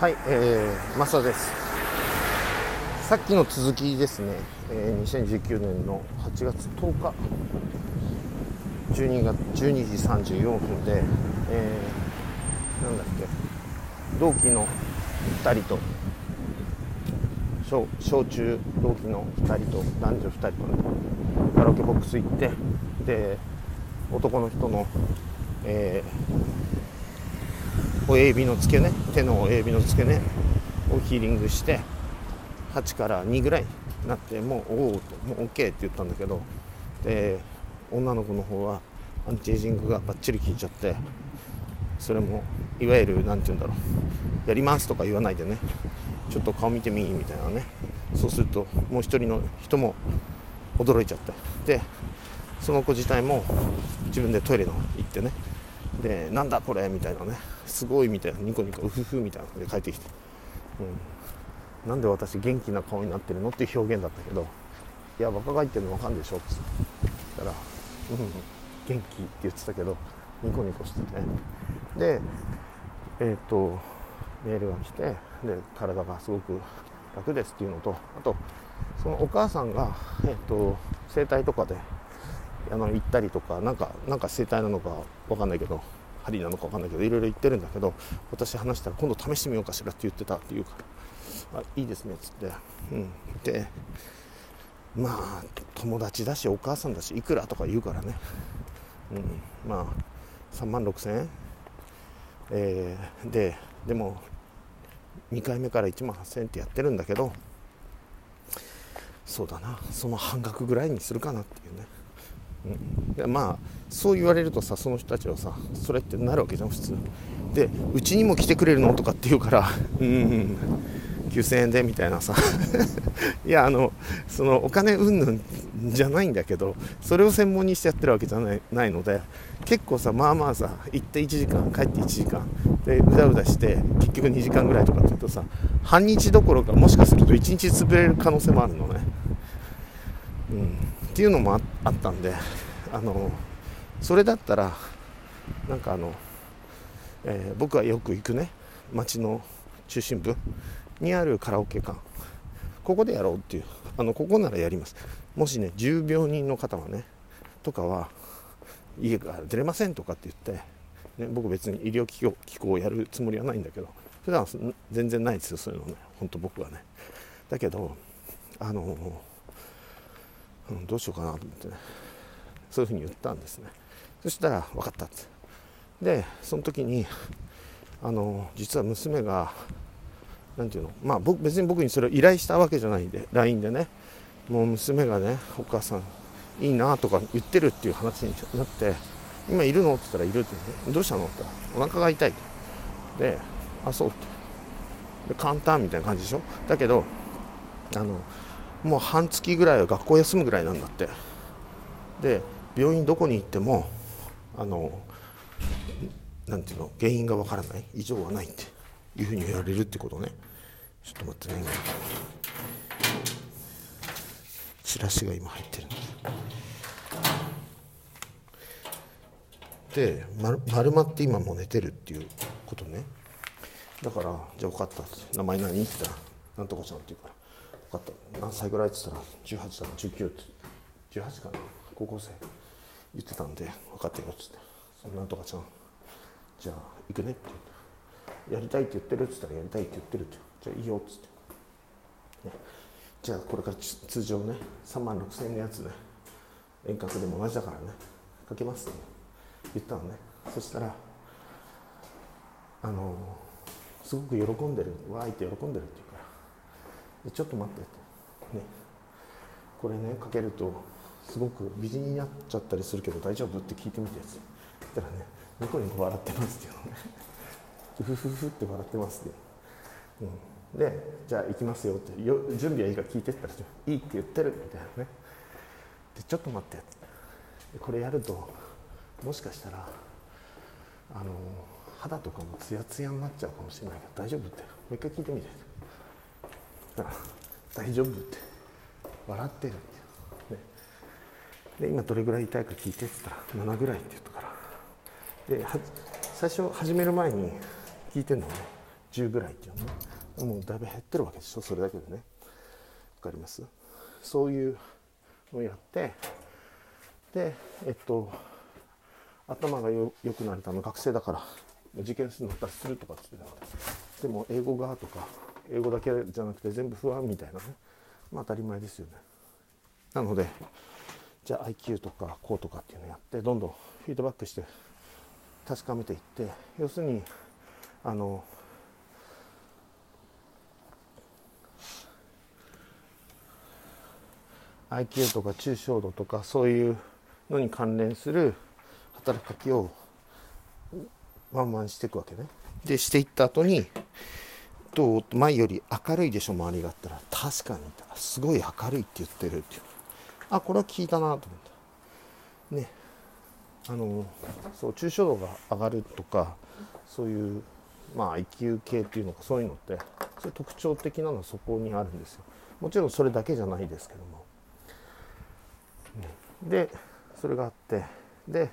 はい、えー、マサです。さっきの続きですね、えー、2019年の8月10日、12月12時34分で、えー、なんだっけ、同期の2人と、小小中同期の2人と、男女2人とね、カラオケボックス行って、で、男の人の、えー親指の付け根手の親指の付け根をヒーリングして8から2ぐらいになってもうおおもう OK って言ったんだけどで女の子の方はアンチエイジングがバッチリ効いちゃってそれもいわゆる何て言うんだろう。やりますとか言わないでね。ちょっと顔見てみみたいなね。そうするともう一人の人も驚いちゃって。でその子自体も自分でトイレの行ってね。でなんだこれみたいなね。すごいみたいなニコニコウフフみたいなので帰ってきて、うん、なんで私元気な顔になってるの？っていう表現だったけどいや若返ってるの分かんでしょ？って言ったら、うん、元気って言ってたけどニコニコしてて。でえっ、ー、とメールが来てで体がすごく楽ですっていうのとあとそのお母さんが、えーと、整体とかであの行ったりとかなんかなんか整体なのか分かんないけど針なのか分かんないけどいろいろ言ってるんだけど私話したら今度試してみようかしらって言ってたっていうからあいいですねっつって、うん、でまあ友達だしお母さんだしいくらとか言うからね、うん、まあ3万6千円、えー、ででも2回目から1万8000円ってやってるんだけどそうだな。その半額ぐらいにするかなっていうね。うん、まあそう言われるとさその人たちはさそれってなるわけじゃん普通。でうちにも来てくれるのとかって言うから うん、9000円でみたいなさ。いやあのそのお金うんぬんじゃないんだけどそれを専門にしてやってるわけじゃないないので結構さまあまあさ行って1時間帰って1時間でうだうだして結局2時間ぐらいとかって言うとさ半日どころかもしかすると1日潰れる可能性もあるのね。っていうのもあったんであのそれだったらなんかあの、えー、僕がよく行くね町の中心部にあるカラオケ館。ここでやろうっていうあのここならやります。もしね重病人の方はねとかは家から出れませんとかって言って、ね、僕別に医療機構機構をやるつもりはないんだけど普段全然ないですよそういうのね。本当僕はね。だけどあのうん、どうしようかなと思ってね。そういうふうに言ったんですね。そしたら分かったって。でその時にあの実は娘が何て言うのまあ僕別に僕にそれを依頼したわけじゃないんで LINE でね。もう娘がねお母さんいいなとか言ってるっていう話になって今いるのって言ったらいるってどうしたのって言ったらお腹が痛いであそうって。で簡単みたいな感じでしょ。だけどあのもう半月ぐらいは学校休むぐらいなんだって。で病院どこに行ってもあのなんていうの原因がわからない。異常はないって。いうふうに言われるってことね。ちょっと待ってね。チラシが今入ってる。んで丸まって今も寝てるっていうことね。だからじゃあ分かった。名前何？って言ったらなんとかちゃんって言うから。かった。何歳ぐらいって言ったら18だな19って。18かな。高校生。言ってたんで分かってよっつって。なんとかちゃん。じゃあ行くねって言って。やりたいって言ってるっつったらやりたいって言ってるって。じゃあいいよっつって、ね、じゃあこれから通常ね3万6000円のやつね遠隔でも同じだからね。かけますって言ったのね。そしたらあのすごく喜んでる。わーいって喜んでるっていう。ちょっと待ってってね。これねかけるとすごく美人になっちゃったりするけど大丈夫って聞いてみてやつ。たらねニコニコ笑ってますっていうのねふふふって笑ってますって、うん、でじゃあ行きますよって。よ準備はいいか聞いてったらいいって言ってる。みたいなね。でちょっと待ってこれやるともしかしたらあの肌とかもツヤツヤになっちゃうかもしれないけど大丈夫って。もう一回聞いてみて。大丈夫って。笑ってるんですよ、ね、で今どれぐらい痛いか聞いてって言ったら7ぐらいって言ったから。で最初始める前に聞いてるのね。10ぐらいっていうのね。もうだいぶ減ってるわけでしょそれだけでね。わかります？そういうのをやってでえっと頭がよ良くなれたの学生だから受験するのったらするとかって言ってたでも英語がとか英語だけじゃなくて全部不安みたいなねまあ当たり前ですよねなのでじゃあ IQ とかこうとかっていうのやってどんどんフィードバックして確かめていって要するにあの「IQ とか抽象度とかそういうのに関連する働きかけをワンワンしていくわけね。でしていった後にどう前より明るいでしょ周りが。あったら確かにすごい明るいって言ってるっていう。あこれは聞いたなと思ったね。あのそう抽象度が上がるとかそういうまあ IQ 系っていうのかそういうのってそういう特徴的なのはそこにあるんですよ。もちろんそれだけじゃないですけども、ね、でそれがあって。で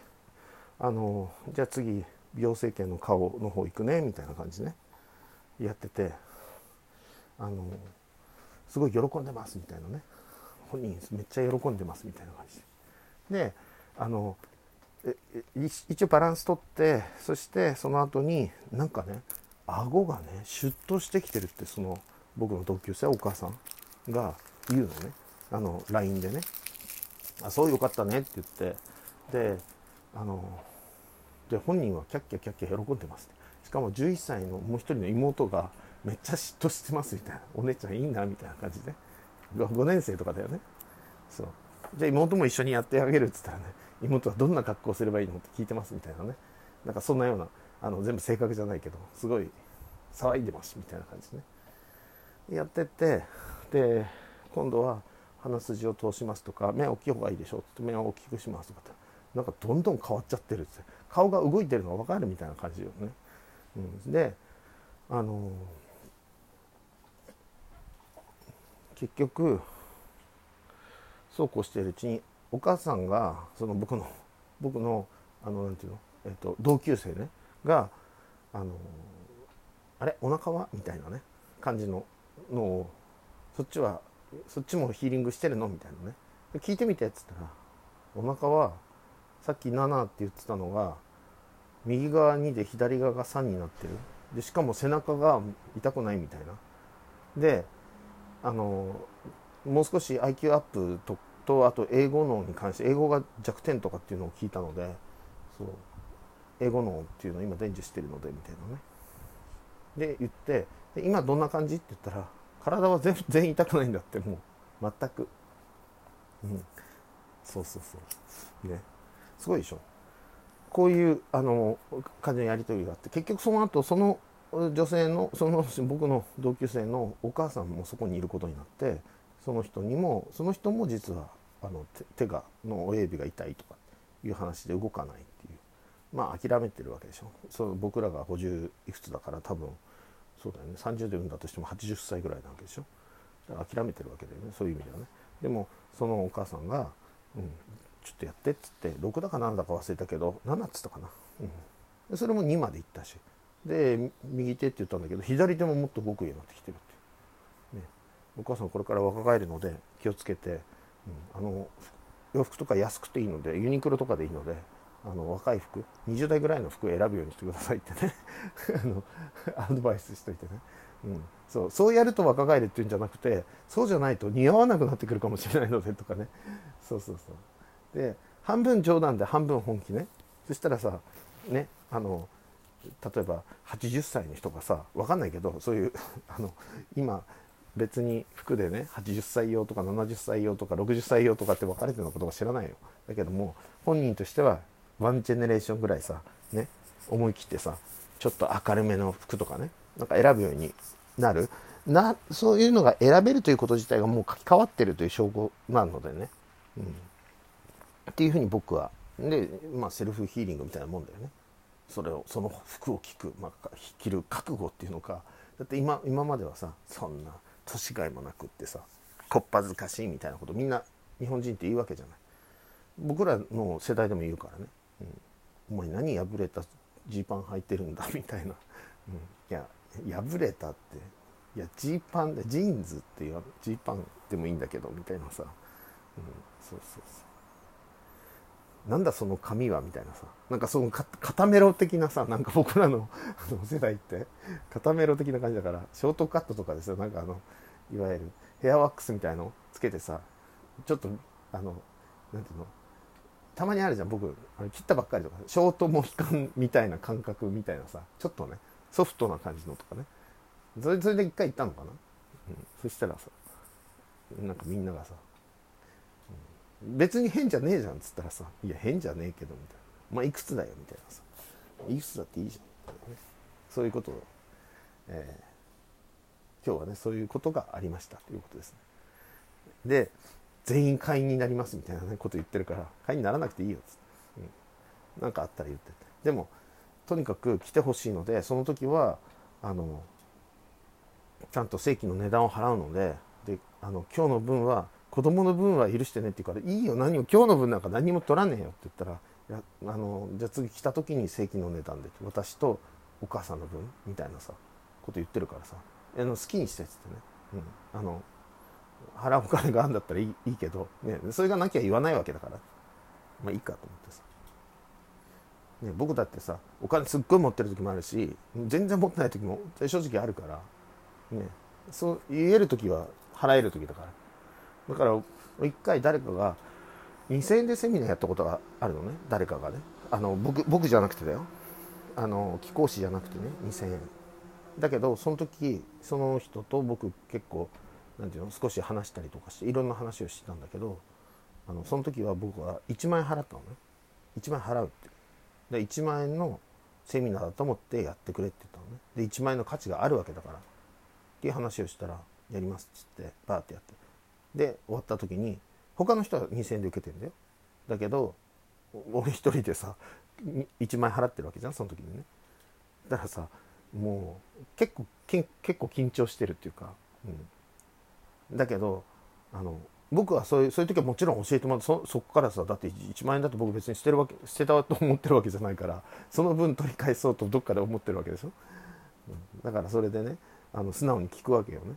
あのじゃあ次美容整形の顔の方行くねみたいな感じね。やっててあのすごい喜んでますみたいなね。本人めっちゃ喜んでますみたいな感じ。でであの一応バランスとってそしてその後になんかね顎がねシュッとしてきてるってその僕の同級生お母さんが言うのね。あの LINE でね「あそうよかったね」って言って。であので本人はキャッキャキャッキャ喜んでますしかも11歳のもう一人の妹がめっちゃ嫉妬してますみたいな。お姉ちゃんいいなみたいな感じで。5, 年生とかだよね。そう。じゃあ妹も一緒にやってあげるっつったらね妹はどんな格好すればいいのって聞いてますみたいなね。なんかそんなようなあの全部正確じゃないけどすごい騒いでますみたいな感じでね。やってってで今度は鼻筋を通しますとか目大きい方がいいでしょって目を大きくしますとかって。なんかどんどん変わっちゃってるって。顔が動いてるのが分かるみたいな感じよね。うん、であの結局そうこうしているうちにお母さんがその僕の僕のあのなんていうの、えっと、同級生ねがあのあれ？お腹は？みたいなね感じののをそっちはそっちもヒーリングしてるの？みたいなね。聞いてみてっつったらお腹はさっき7って言ってたのが右側2で左側が3になってる。でしかも背中が痛くないみたいな。であのもう少し IQ アップととあと英語脳に関して英語が弱点とかっていうのを聞いたのでそう英語脳っていうのを今伝授してるのでみたいなね。で言って今どんな感じって言ったら体は全 然痛くないんだってもう。全く。うん。そうそうそう。ねすごいでしょ。こういうあの感じのやり取りがあって結局その後その女性のその 僕の同級生のお母さんもそこにいることになってその人にもその人も実はあの手がの親指が痛いとかいう話で動かないっていう。まあ諦めてるわけでしょ。そう僕らが50いくつだから多分そうだよね。30で産んだとしても80歳ぐらいなわけでしょ。だから諦めてるわけだよね。そういう意味ではね。でもそのお母さんが、うん、ちょっとやってっつって6だか7だか忘れたけど7っつったかな、うん、それも2までいったし。で右手って言ったんだけど左手ももっと動くようになってきてるって、ね、お母さんこれから若返るので気をつけて、うん、あの洋服とか安くていいのでユニクロとかでいいのであの若い服20代ぐらいの服を選ぶようにしてくださいってね。あのアドバイスしといてね、うん、そうそうやると若返るっていうんじゃなくてそうじゃないと似合わなくなってくるかもしれないのでとかね。そうそうそう。で半分冗談で半分本気ね。そしたらさねあの例えば80歳の人がさ分かんないけどそういう あの今別に服でね80歳用とか70歳用とか60歳用とかって分かれてるのことか知らないよ。だけども本人としてはワンジェネレーションぐらいさね思い切ってさちょっと明るめの服とかねなんか選ぶようになる。なそういうのが選べるということ自体がもう書き換わってるという証拠なのでね、うん、っていうふうに僕は。で、まあ、セルフヒーリングみたいなもんだよね。それをその服を着く、まあ、着る覚悟っていうのか。だって今今まではさそんな年がいもなくってさこっぱずかしいみたいなことみんな日本人って言うわけじゃない。僕らの世代でも言うからね、うん、お前何破れたジーパン履いてるんだ？みたいな、うん、いや破れたって。いやジーパンでジーンズっていうジーパンでもいいんだけどみたいなさ、うん、そうそうそう。なんだその髪はみたいなさなんかその肩メロ的なさなんか僕らの 世代って肩メロ的な感じだからショートカットとかですよなんかあのいわゆるヘアワックスみたいのつけてさちょっとあのなんていうのたまにあるじゃん僕あの切ったばっかりとかショートモヒカンみたいな感覚みたいなさちょっとねソフトな感じのとかね。それそれで一回行ったのかな、うん、そしたらさなんかみんながさ、別に変じゃねえじゃんっつったらさいや変じゃねえけどみたいな。まあいくつだよみたいなさ。いくつだっていいじゃんみたいなね。そういうことを、えー、今日はねそういうことがありましたということですね。で全員会員になりますみたいな、ね、こと言ってるから会員にならなくていいよっつって、うん、なんかあったら言って。でもとにかく来てほしいのでその時はあのちゃんと正規の値段を払うのでであの今日の分は子供の分は許してねって言うから「いいよ何も今日の分なんか何も取らねえよ」って言ったら「いやあのじゃあ次来た時に正規の値段で私とお母さんの分」みたいなさこと言ってるからさあの好きにしてっつってね、うん、あの払うお金があるんだったらいいいいけど、ね、それがなきゃ言わないわけだから。まあいいかと思ってさ、ね、僕だってさお金すっごい持ってる時もあるし全然持ってない時も正直あるからねそう言える時は払える時だから。だから一回誰かが2000円でセミナーやったことがあるのね。誰かがね。あの僕僕じゃなくてだよ。あの貴公子じゃなくてね。2000円。だけどその時その人と僕結構なんていうの少し話したりとかしていろんな話をしてたんだけどあのその時は僕は1万円払ったのね。1万円払うって。で1万円のセミナーだと思ってやってくれって言ったのね。で1万円の価値があるわけだからっていう話をしたら「やります」っつってバーってやって。で終わった時に他の人は2,000円で受けてるんだよ。だけど俺一人でさ1万円払ってるわけじゃんその時にね。だからさもう結構結構緊張してるっていうか、うん、だけどあの僕はそういうそういう時はもちろん教えてもらってそそこからさだって1万円だと僕別に捨てるわけ捨てたと思ってるわけじゃないからその分取り返そうとどっかで思ってるわけでしょ、うん、だからそれでねあの素直に聞くわけよね、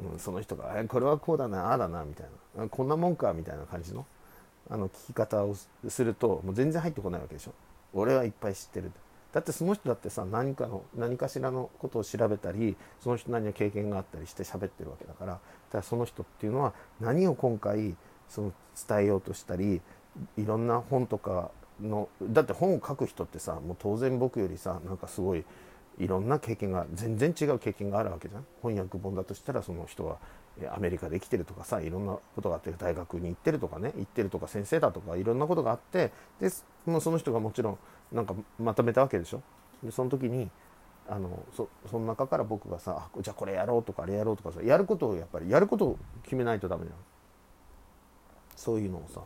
うん、その人が「えこれはこうだなああだな」みたいな「こんなもんか」みたいな感じのあの聞き方をするともう全然入ってこないわけでしょ。俺はいっぱい知ってる。だってその人だってさ何かの何かしらのことを調べたりその人何か経験があったりして喋ってるわけだからだその人っていうのは何を今回その伝えようとしたりいろんな本とかのだって本を書く人ってさもう当然僕よりさなんかすごいいろんな経験が全然違う経験があるわけじゃん。翻訳本だとしたらその人はアメリカで生きてるとかさいろんなことがあって大学に行ってるとかね行ってるとか先生だとかいろんなことがあってでその人がもちろんなんかまとめたわけでしょ。でその時にあのそその中から僕がさじゃあこれやろうとかあれやろうとかさやることをやっぱりやることを決めないとダメじゃんそういうのをさ、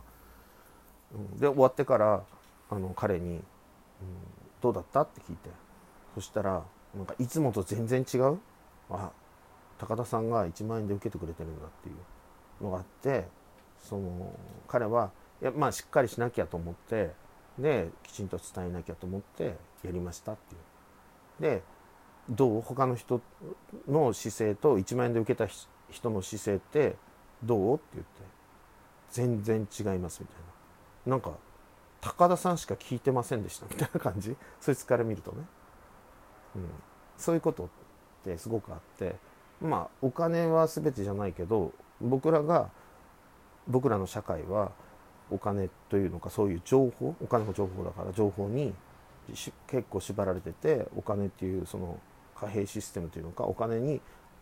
うん、で終わってからあの彼に、うん「どうだった?」って聞いて。そしたらなんかいつもと全然違う？あ高田さんが1万円で受けてくれてるんだっていうのがあってその彼はいやまあしっかりしなきゃと思ってできちんと伝えなきゃと思ってやりましたっていう。でどう？他の人の姿勢と1万円で受けた人の姿勢ってどう？って言って。全然違いますみたいな。なんか高田さんしか聞いてませんでしたみたいな感じ？そいつから見るとね。うん、そういうことってすごくあってまあお金は全てじゃないけど僕らが僕らの社会はお金というのかそういう情報お金も情報だから情報に結構縛られててお金っていうその貨幣システムというのかお金に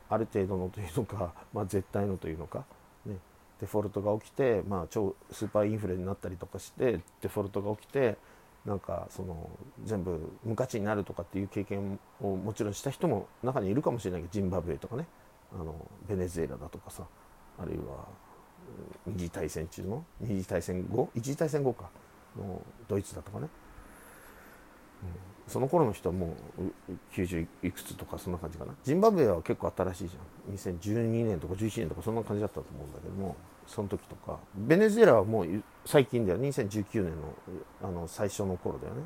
ある程度のというのか、まあ、絶対のというのか、ね、デフォルトが起きて、まあ、超スーパーインフレになったりとかしてデフォルトが起きてなんかその全部無価値になるとかっていう経験をもちろんした人も中にいるかもしれないけどジンバブエとかね。あのベネズエラだとかさ。あるいは二次大戦中の二次大戦後？一次大戦後か。のドイツだとかね、うん、その頃の人はもう90いくつとかそんな感じかな。ジンバブエは結構新しいじゃん。2012年とか11年とかそんな感じだったと思うんだけどもその時とか。ベネズエラはもう最近だよ。2019年のあの最初の頃だよね。も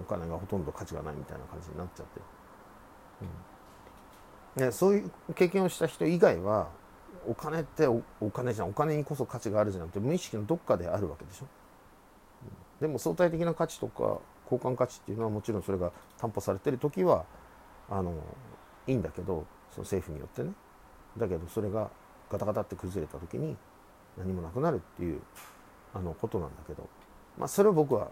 うお金がほとんど価値がないみたいな感じになっちゃって、うん。ね、そういう経験をした人以外はお金ってお金じゃん。お金にこそ価値があるじゃなくて無意識のどっかであるわけでしょ。うん。でも相対的な価値とか交換価値っていうのはもちろんそれが担保されてる時はあのいいんだけどその政府によってね。だけどそれがガタガタって崩れた時に何もなくなるっていうあのことなんだけど、まあ、それを僕は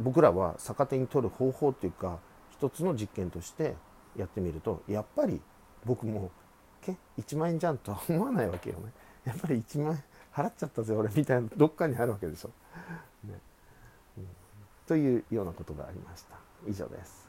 僕らは逆手に取る方法っていうか一つの実験としてやってみるとやっぱり僕もけ1万円じゃんとは思わないわけよね。やっぱり1万円払っちゃったぜ俺みたいなどっかにあるわけでしょ、ね。うん、というようなことがありました。以上です。